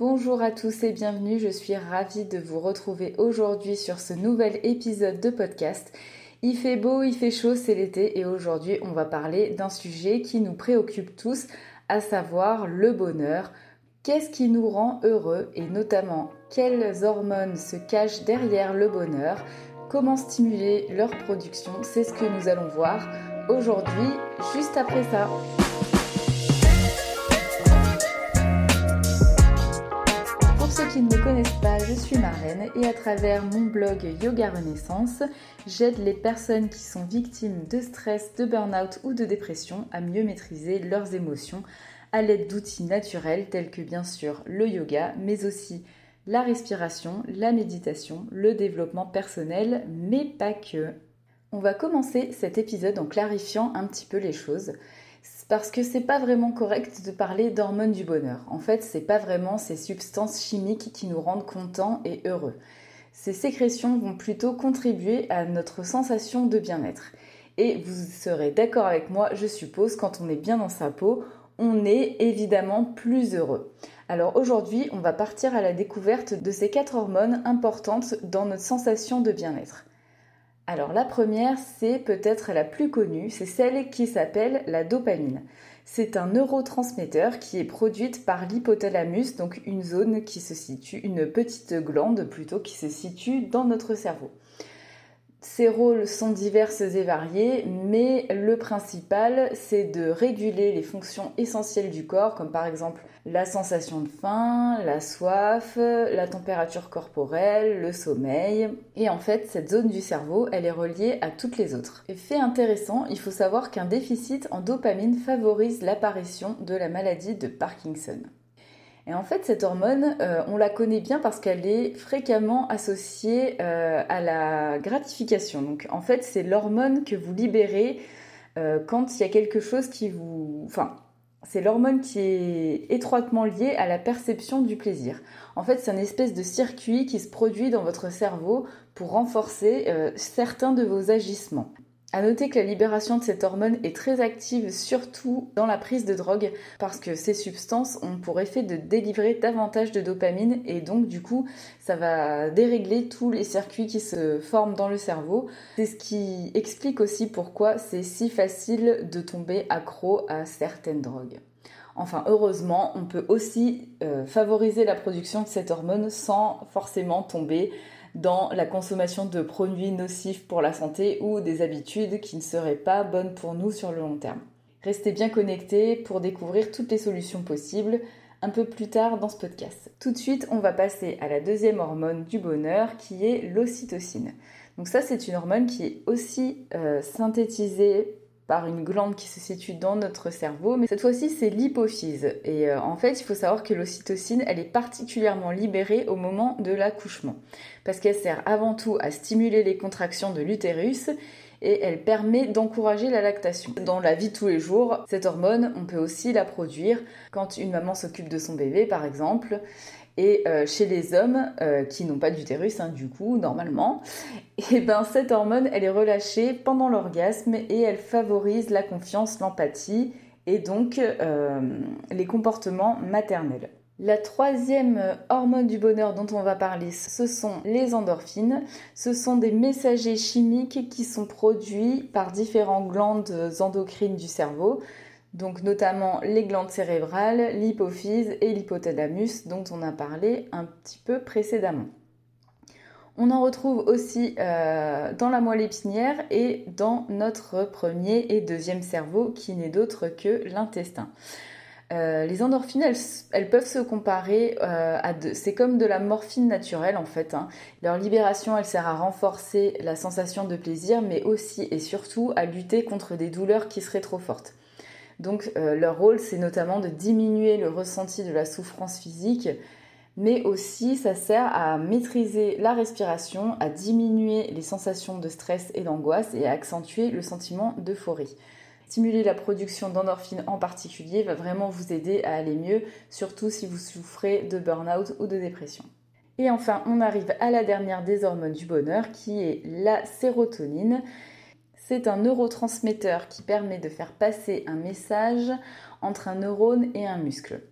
Bonjour à tous et bienvenue, je suis ravie de vous retrouver aujourd'hui sur ce nouvel épisode de podcast. Il fait beau, il fait chaud, c'est l'été et aujourd'hui on va parler d'un sujet qui nous préoccupe tous, à savoir le bonheur. Qu'est-ce qui nous rend heureux et notamment quelles hormones se cachent derrière le bonheur? Comment stimuler leur production? C'est ce que nous allons voir aujourd'hui, juste après ça. Ne me connaissent pas, je suis Marlène et à travers mon blog Yoga Renaissance, j'aide les personnes qui sont victimes de stress, de burn-out ou de dépression à mieux maîtriser leurs émotions à l'aide d'outils naturels tels que bien sûr le yoga, mais aussi la respiration, la méditation, le développement personnel, mais pas que. On va commencer cet épisode en clarifiant un petit peu les choses parce que c'est pas vraiment correct de parler d'hormones du bonheur. En fait, c'est pas vraiment ces substances chimiques qui nous rendent contents et heureux. Ces sécrétions vont plutôt contribuer à notre sensation de bien-être. Et vous serez d'accord avec moi, je suppose, quand on est bien dans sa peau, on est évidemment plus heureux. Alors aujourd'hui, on va partir à la découverte de ces quatre hormones importantes dans notre sensation de bien-être. Alors la première, c'est peut-être la plus connue, c'est celle qui s'appelle la dopamine. C'est un neurotransmetteur qui est produite par l'hypothalamus, donc une zone qui se situe, une petite glande plutôt qui se situe dans notre cerveau. Ses rôles sont divers et variés, mais le principal, c'est de réguler les fonctions essentielles du corps, comme par exemple la sensation de faim, la soif, la température corporelle, le sommeil. Et en fait, cette zone du cerveau, elle est reliée à toutes les autres. Et fait intéressant, il faut savoir qu'un déficit en dopamine favorise l'apparition de la maladie de Parkinson. Et en fait, cette hormone, euh, on la connaît bien parce qu'elle est fréquemment associée euh, à la gratification. Donc en fait, c'est l'hormone que vous libérez euh, quand il y a quelque chose qui vous... Enfin, c'est l'hormone qui est étroitement liée à la perception du plaisir. En fait, c'est une espèce de circuit qui se produit dans votre cerveau pour renforcer certains de vos agissements. À noter que la libération de cette hormone est très active, surtout dans la prise de drogue, parce que ces substances ont pour effet de délivrer davantage de dopamine et donc du coup ça va dérégler tous les circuits qui se forment dans le cerveau. C'est ce qui explique aussi pourquoi c'est si facile de tomber accro à certaines drogues. Enfin, heureusement, on peut aussi euh, favoriser la production de cette hormone sans forcément tomber dans la consommation de produits nocifs pour la santé ou des habitudes qui ne seraient pas bonnes pour nous sur le long terme. Restez bien connectés pour découvrir toutes les solutions possibles un peu plus tard dans ce podcast. Tout de suite, on va passer à la deuxième hormone du bonheur qui est l'ocytocine. Donc ça, c'est une hormone qui est aussi euh, synthétisée par une glande qui se situe dans notre cerveau, mais cette fois-ci c'est l'hypophyse. Et euh, en fait, il faut savoir que l'ocytocine, elle est particulièrement libérée au moment de l'accouchement, parce qu'elle sert avant tout à stimuler les contractions de l'utérus et elle permet d'encourager la lactation. Dans la vie de tous les jours, cette hormone, on peut aussi la produire quand une maman s'occupe de son bébé par exemple. Et euh, chez les hommes euh, qui n'ont pas d'utérus, hein, du coup, normalement, et eh ben, cette hormone, elle est relâchée pendant l'orgasme et elle favorise la confiance, l'empathie et donc euh, les comportements maternels. La troisième hormone du bonheur dont on va parler, ce sont les endorphines. Ce sont des messagers chimiques qui sont produits par différentes glandes endocrines du cerveau donc notamment les glandes cérébrales, l'hypophyse et l'hypothalamus dont on a parlé un petit peu précédemment. On en retrouve aussi euh, dans la moelle épinière et dans notre premier et deuxième cerveau qui n'est d'autre que l'intestin. Euh, les endorphines, elles, peuvent se comparer euh, à deux. C'est comme de la morphine naturelle en fait. Hein. Leur libération, elle sert à renforcer la sensation de plaisir, mais aussi et surtout à lutter contre des douleurs qui seraient trop fortes. Donc euh, leur rôle, c'est notamment de diminuer le ressenti de la souffrance physique, mais aussi ça sert à maîtriser la respiration, à diminuer les sensations de stress et d'angoisse et à accentuer le sentiment d'euphorie. Stimuler la production d'endorphines en particulier va vraiment vous aider à aller mieux, surtout si vous souffrez de burn-out ou de dépression. Et enfin, on arrive à la dernière des hormones du bonheur qui est la sérotonine. C'est un neurotransmetteur qui permet de faire passer un message entre un neurone et un muscle.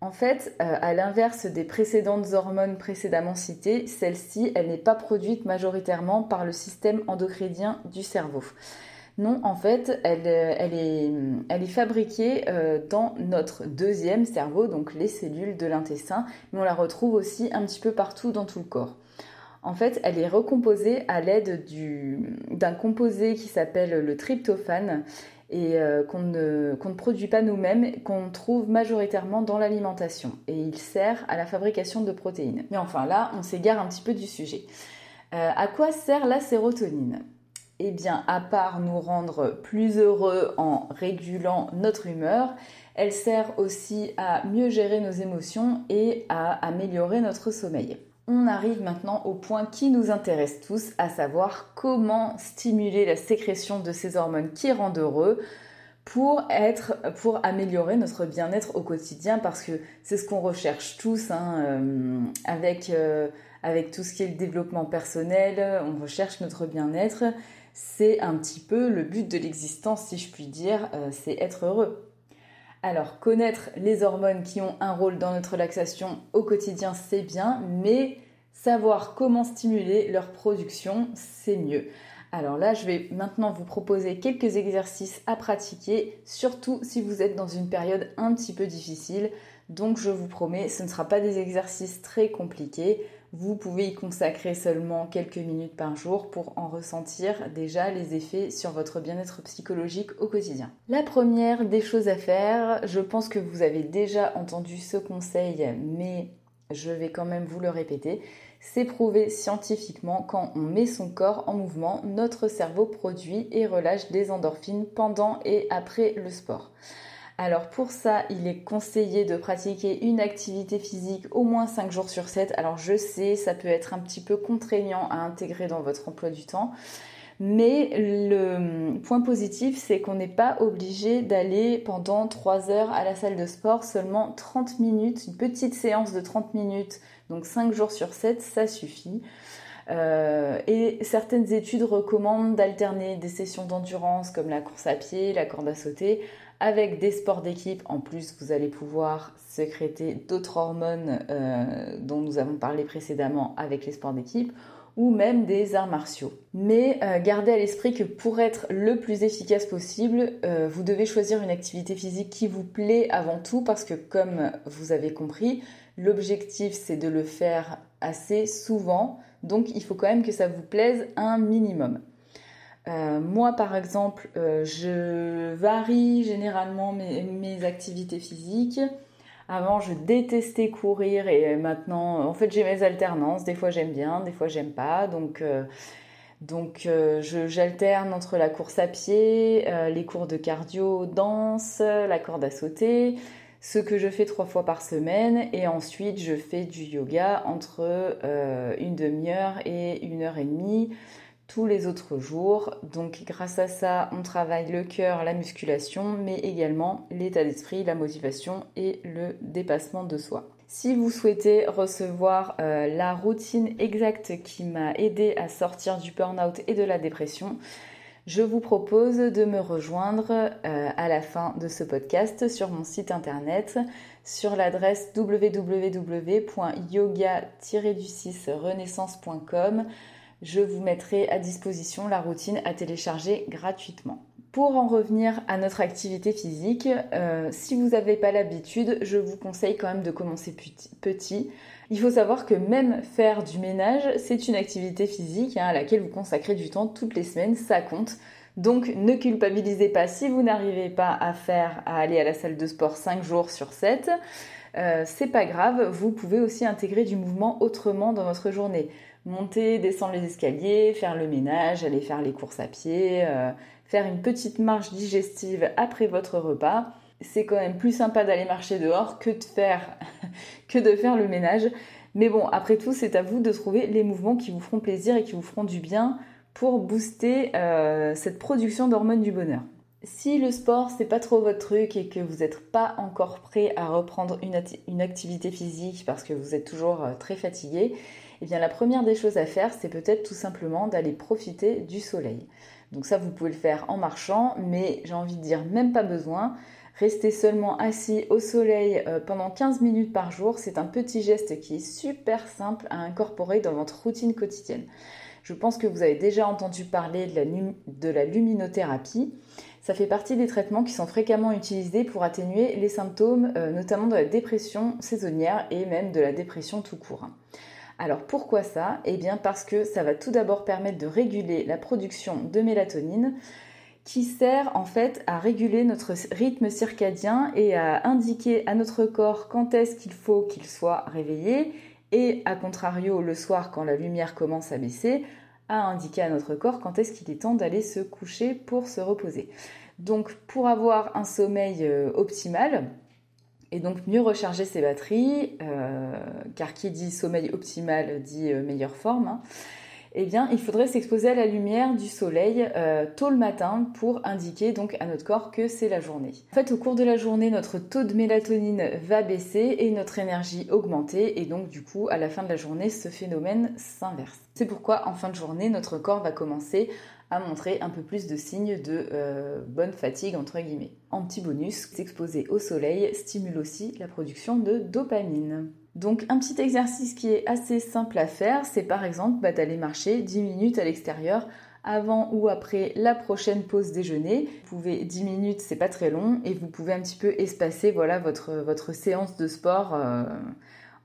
En fait, euh, à l'inverse des précédentes hormones précédemment citées, celle-ci, elle n'est pas produite majoritairement par le système endocrinien du cerveau. Non, en fait, elle, euh, est, fabriquée euh, dans notre deuxième cerveau, donc les cellules de l'intestin, mais on la retrouve aussi un petit peu partout dans tout le corps. En fait, elle est recomposée à l'aide d'un composé qui s'appelle le tryptophane et euh, qu'on ne, produit pas nous-mêmes, qu'on trouve majoritairement dans l'alimentation. Et il sert à la fabrication de protéines. Mais enfin là, on s'égare un petit peu du sujet. à quoi sert la sérotonine? Eh bien, à part nous rendre plus heureux en régulant notre humeur, elle sert aussi à mieux gérer nos émotions et à améliorer notre sommeil. On arrive maintenant au point qui nous intéresse tous, à savoir comment stimuler la sécrétion de ces hormones qui rendent heureux pour être, pour améliorer notre bien-être au quotidien, parce que c'est ce qu'on recherche tous hein, euh, avec, euh, avec tout ce qui est le développement personnel. On recherche notre bien-être c'est un petit peu le but de l'existence, si je puis dire, euh, c'est être heureux. Alors, connaître les hormones qui ont un rôle dans notre relaxation au quotidien, c'est bien, mais savoir comment stimuler leur production, c'est mieux. Alors là, je vais maintenant vous proposer quelques exercices à pratiquer, surtout si vous êtes dans une période un petit peu difficile. Donc je vous promets, ce ne sera pas des exercices très compliqués vous pouvez y consacrer seulement quelques minutes par jour pour en ressentir déjà les effets sur votre bien-être psychologique au quotidien. La première des choses à faire, je pense que vous avez déjà entendu ce conseil, mais je vais quand même vous le répéter, c'est prouvé scientifiquement quand on met son corps en mouvement, notre cerveau produit et relâche des endorphines pendant et après le sport. Alors pour ça, il est conseillé de pratiquer une activité physique au moins 5 jours sur 7. Alors je sais, ça peut être un petit peu contraignant à intégrer dans votre emploi du temps. Mais le point positif, c'est qu'on n'est pas obligé d'aller pendant 3 heures à la salle de sport, seulement 30 minutes, une petite séance de 30 minutes, donc 5 jours sur 7, ça suffit. Euh, et certaines études recommandent d'alterner des sessions d'endurance comme la course à pied, la corde à sauter, avec des sports d'équipe. En plus, vous allez pouvoir sécréter d'autres hormones euh, dont nous avons parlé précédemment avec les sports d'équipe ou même des arts martiaux. Mais euh, gardez à l'esprit que pour être le plus efficace possible, euh, vous devez choisir une activité physique qui vous plaît avant tout parce que comme vous avez compris, l'objectif c'est de le faire assez souvent, donc il faut quand même que ça vous plaise un minimum. Euh, moi, par exemple, euh, je varie généralement mes, activités physiques. Avant, je détestais courir et maintenant, en fait, j'ai mes alternances. Des fois, j'aime bien, des fois, j'aime pas. Donc, euh, donc j'alterne entre la course à pied, les cours de cardio, danse, la corde à sauter, ce que je fais trois fois par semaine. Et ensuite, je fais du yoga entre une demi-heure et une heure et demie tous les autres jours. Donc grâce à ça, on travaille le cœur, la musculation, mais également l'état d'esprit, la motivation et le dépassement de soi. Si vous souhaitez recevoir euh, la routine exacte qui m'a aidé à sortir du burn-out et de la dépression, je vous propose de me rejoindre euh, à la fin de ce podcast sur mon site internet sur l'adresse www.yoga-renaissance.com je vous mettrai à disposition la routine à télécharger gratuitement. Pour en revenir à notre activité physique, euh, si vous n'avez pas l'habitude, je vous conseille quand même de commencer petit. Il faut savoir que même faire du ménage, c'est une activité physique hein, à laquelle vous consacrez du temps toutes les semaines, ça compte. Donc ne culpabilisez pas si vous n'arrivez pas à faire, à aller à la salle de sport 5 jours sur 7. Euh, c'est pas grave, vous pouvez aussi intégrer du mouvement autrement dans votre journée monter, descendre les escaliers, faire le ménage, aller faire les courses à pied, euh, faire une petite marche digestive après votre repas. C'est quand même plus sympa d'aller marcher dehors que de faire le ménage. Mais bon, après tout, c'est à vous de trouver les mouvements qui vous feront plaisir et qui vous feront du bien pour booster euh, cette production d'hormones du bonheur. Si le sport c'est pas trop votre truc et que vous n'êtes pas encore prêt à reprendre une, une, activité physique parce que vous êtes toujours euh, très fatigué, eh bien la première des choses à faire, c'est peut-être tout simplement d'aller profiter du soleil. Donc ça, vous pouvez le faire en marchant, mais j'ai envie de dire même pas besoin. Rester seulement assis au soleil euh, pendant 15 minutes par jour, c'est un petit geste qui est super simple à incorporer dans votre routine quotidienne. Je pense que vous avez déjà entendu parler de la, luminothérapie. Ça fait partie des traitements qui sont fréquemment utilisés pour atténuer les symptômes, euh, notamment de la dépression saisonnière et même de la dépression tout court. Alors pourquoi ça? Eh bien parce que ça va tout d'abord permettre de réguler la production de mélatonine qui sert en fait à réguler notre rythme circadien et à indiquer à notre corps quand est-ce qu'il faut qu'il soit réveillé et à contrario le soir quand la lumière commence à baisser, à indiquer à notre corps quand est-ce qu'il est temps d'aller se coucher pour se reposer. Donc pour avoir un sommeil euh, optimal, et donc mieux recharger ses batteries, euh, car qui dit sommeil optimal dit euh, meilleure forme, hein, eh bien il faudrait s'exposer à la lumière du soleil euh, tôt le matin pour indiquer donc à notre corps que c'est la journée. En fait au cours de la journée notre taux de mélatonine va baisser et notre énergie augmenter et donc du coup à la fin de la journée ce phénomène s'inverse. C'est pourquoi en fin de journée notre corps va commencer à montrer un peu plus de signes de euh, bonne fatigue entre guillemets. En petit bonus, s'exposer au soleil stimule aussi la production de dopamine. Donc un petit exercice qui est assez simple à faire, c'est par exemple bah, d'aller marcher 10 minutes à l'extérieur avant ou après la prochaine pause déjeuner. Vous pouvez 10 minutes, c'est pas très long et vous pouvez un petit peu espacer voilà votre, séance de sport euh,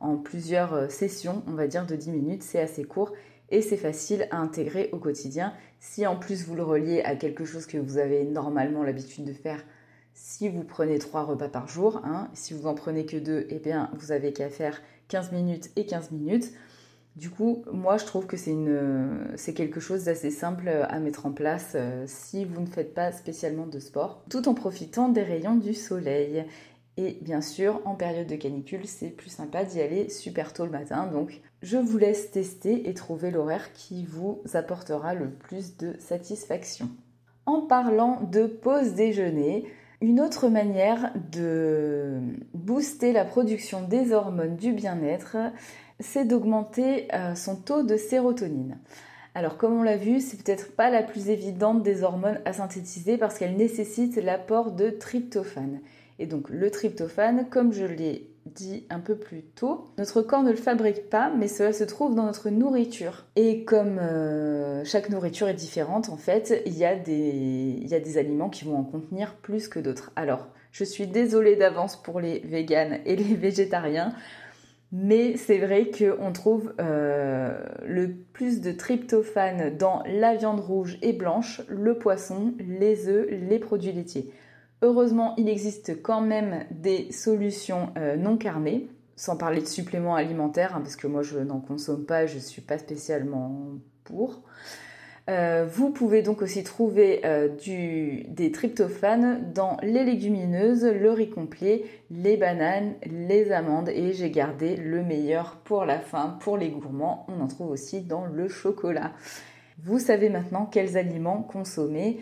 en plusieurs euh, sessions, on va dire de 10 minutes, c'est assez court et c'est facile à intégrer au quotidien. Si en plus vous le reliez à quelque chose que vous avez normalement l'habitude de faire, si vous prenez trois repas par jour, hein, si vous en prenez que deux, eh bien vous avez qu'à faire 15 minutes et 15 minutes. Du coup, moi je trouve que c'est quelque chose d'assez simple à mettre en place euh, si vous ne faites pas spécialement de sport, tout en profitant des rayons du soleil. Et bien sûr, en période de canicule, c'est plus sympa d'y aller super tôt le matin. Donc, je vous laisse tester et trouver l'horaire qui vous apportera le plus de satisfaction. En parlant de pause déjeuner, une autre manière de booster la production des hormones du bien-être, c'est d'augmenter euh, son taux de sérotonine. Alors comme on l'a vu, c'est peut-être pas la plus évidente des hormones à synthétiser parce qu'elle nécessite l'apport de tryptophane. Et donc le tryptophane, comme je l'ai dit un peu plus tôt, notre corps ne le fabrique pas, mais cela se trouve dans notre nourriture. Et comme euh, chaque nourriture est différente, en fait, il y, a des, aliments qui vont en contenir plus que d'autres. Alors, je suis désolée d'avance pour les véganes et les végétariens, mais c'est vrai qu'on trouve euh, le plus de tryptophane dans la viande rouge et blanche, le poisson, les œufs, les produits laitiers. Heureusement, il existe quand même des solutions euh, non carnées, sans parler de suppléments alimentaires, hein, parce que moi je n'en consomme pas, je ne suis pas spécialement pour. Euh, vous pouvez donc aussi trouver euh, des tryptophanes dans les légumineuses, le riz complet, les bananes, les amandes et j'ai gardé le meilleur pour la fin, pour les gourmands. On en trouve aussi dans le chocolat. Vous savez maintenant quels aliments consommer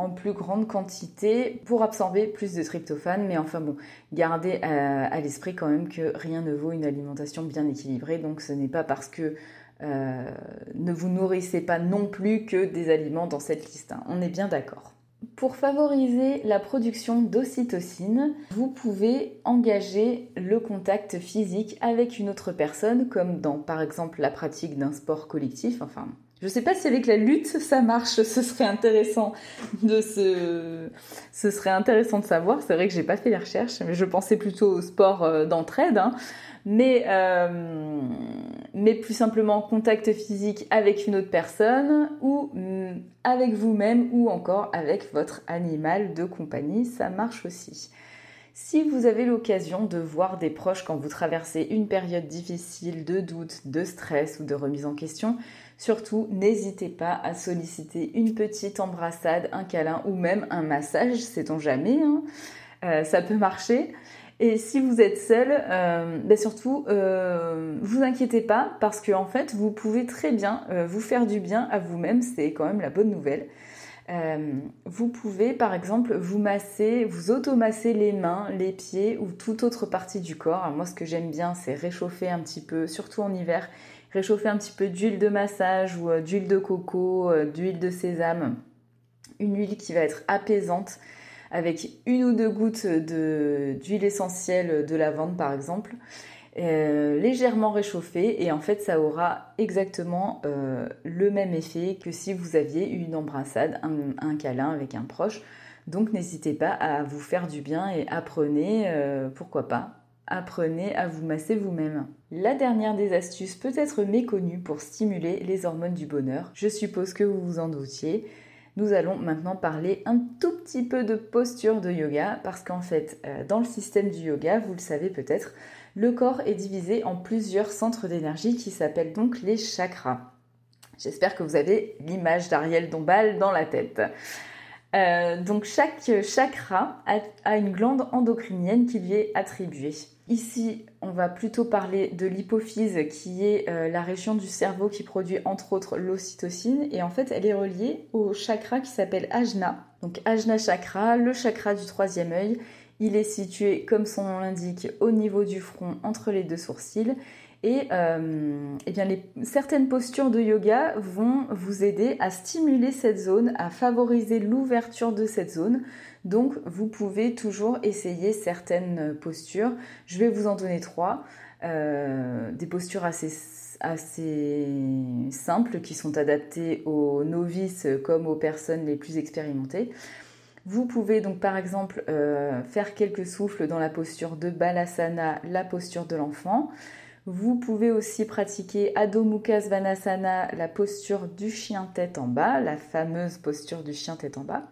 en plus grande quantité pour absorber plus de tryptophane. Mais enfin bon, gardez à, l'esprit quand même que rien ne vaut une alimentation bien équilibrée. Donc ce n'est pas parce que euh, ne vous nourrissez pas non plus que des aliments dans cette liste. Hein. On est bien d'accord. Pour favoriser la production d'ocytocine, vous pouvez engager le contact physique avec une autre personne, comme dans par exemple la pratique d'un sport collectif, enfin je ne sais pas si avec la lutte ça marche. Ce serait intéressant de se, ce serait intéressant de savoir. C'est vrai que j'ai pas fait les recherches, mais je pensais plutôt au sport euh, d'entraide. Hein. Mais, euh, mais plus simplement contact physique avec une autre personne ou mm, avec vous-même ou encore avec votre animal de compagnie, ça marche aussi. Si vous avez l'occasion de voir des proches quand vous traversez une période difficile de doute, de stress ou de remise en question, surtout n'hésitez pas à solliciter une petite embrassade, un câlin ou même un massage, sait-on jamais, hein. euh, ça peut marcher. Et si vous êtes seul, euh, ben surtout, euh, vous inquiétez pas parce qu'en en fait, vous pouvez très bien vous faire du bien à vous-même. C'est quand même la bonne nouvelle. Vous pouvez par exemple vous masser, vous automasser les mains, les pieds ou toute autre partie du corps. moi ce que j'aime bien c'est réchauffer un petit peu, surtout en hiver, réchauffer un petit peu d'huile de massage ou euh, d'huile de coco, euh, d'huile de sésame. Une huile qui va être apaisante. avec une ou deux gouttes d'huile essentielle de lavande par exemple, euh, légèrement réchauffé et en fait ça aura exactement le même effet que si vous aviez une embrassade, un, câlin avec un proche. Donc n'hésitez pas à vous faire du bien et apprenez, pourquoi pas, apprenez à vous masser vous-même. La dernière des astuces peut être méconnue pour stimuler les hormones du bonheur. Je suppose que vous vous en doutiez. Nous allons maintenant parler un tout petit peu de posture de yoga parce qu'en fait, euh, dans le système du yoga, vous le savez peut-être, le corps est divisé en plusieurs centres d'énergie qui s'appellent donc les chakras. J'espère que vous avez l'image d'Ariel Dombal dans la tête. Euh, donc chaque chakra a, une glande endocrinienne qui lui est attribuée. Ici, on va plutôt parler de l'hypophyse qui est euh, la région du cerveau qui produit entre autres l'ocytocine. Et en fait elle est reliée au chakra qui s'appelle Ajna. Donc Ajna chakra, le chakra du troisième œil, il est situé comme son nom l'indique au niveau du front entre les deux sourcils et, euh, eh bien certaines postures de yoga vont vous aider à stimuler cette zone, à favoriser l'ouverture de cette zone. Donc vous pouvez toujours essayer certaines postures. Je vais vous en donner trois. Euh, des postures assez, assez simples qui sont adaptées aux novices comme aux personnes les plus expérimentées. Vous pouvez donc par exemple euh, faire quelques souffles dans la posture de Balasana, la posture de l'enfant. Vous pouvez aussi pratiquer Adho Mukha la posture du chien tête en bas, la fameuse posture du chien tête en bas.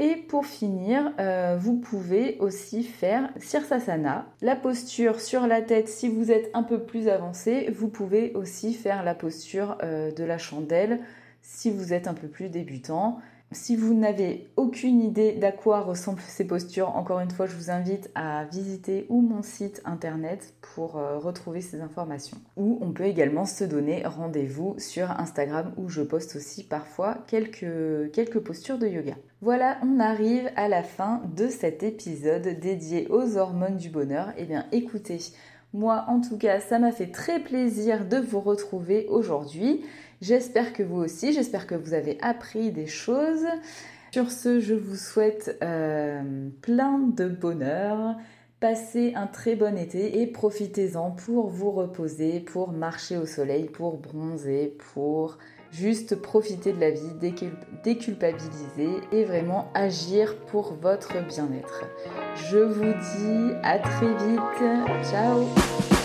Et pour finir, euh, vous pouvez aussi faire Sirsasana, la posture sur la tête si vous êtes un peu plus avancé. Vous pouvez aussi faire la posture euh, de la chandelle si vous êtes un peu plus débutant. Si vous n'avez aucune idée d'à quoi ressemblent ces postures, encore une fois, je vous invite à visiter ou mon site internet pour euh, retrouver ces informations. Ou on peut également se donner rendez-vous sur Instagram où je poste aussi parfois quelques, quelques postures de yoga. Voilà, on arrive à la fin de cet épisode dédié aux hormones du bonheur. Eh bien, écoutez, moi en tout cas, ça m'a fait très plaisir de vous retrouver aujourd'hui. J'espère que vous aussi, j'espère que vous avez appris des choses. Sur ce, je vous souhaite euh, plein de bonheur. Passez un très bon été et profitez-en pour vous reposer, pour marcher au soleil, pour bronzer, pour juste profiter de la vie, déculpabiliser et vraiment agir pour votre bien-être. Je vous dis à très vite. Ciao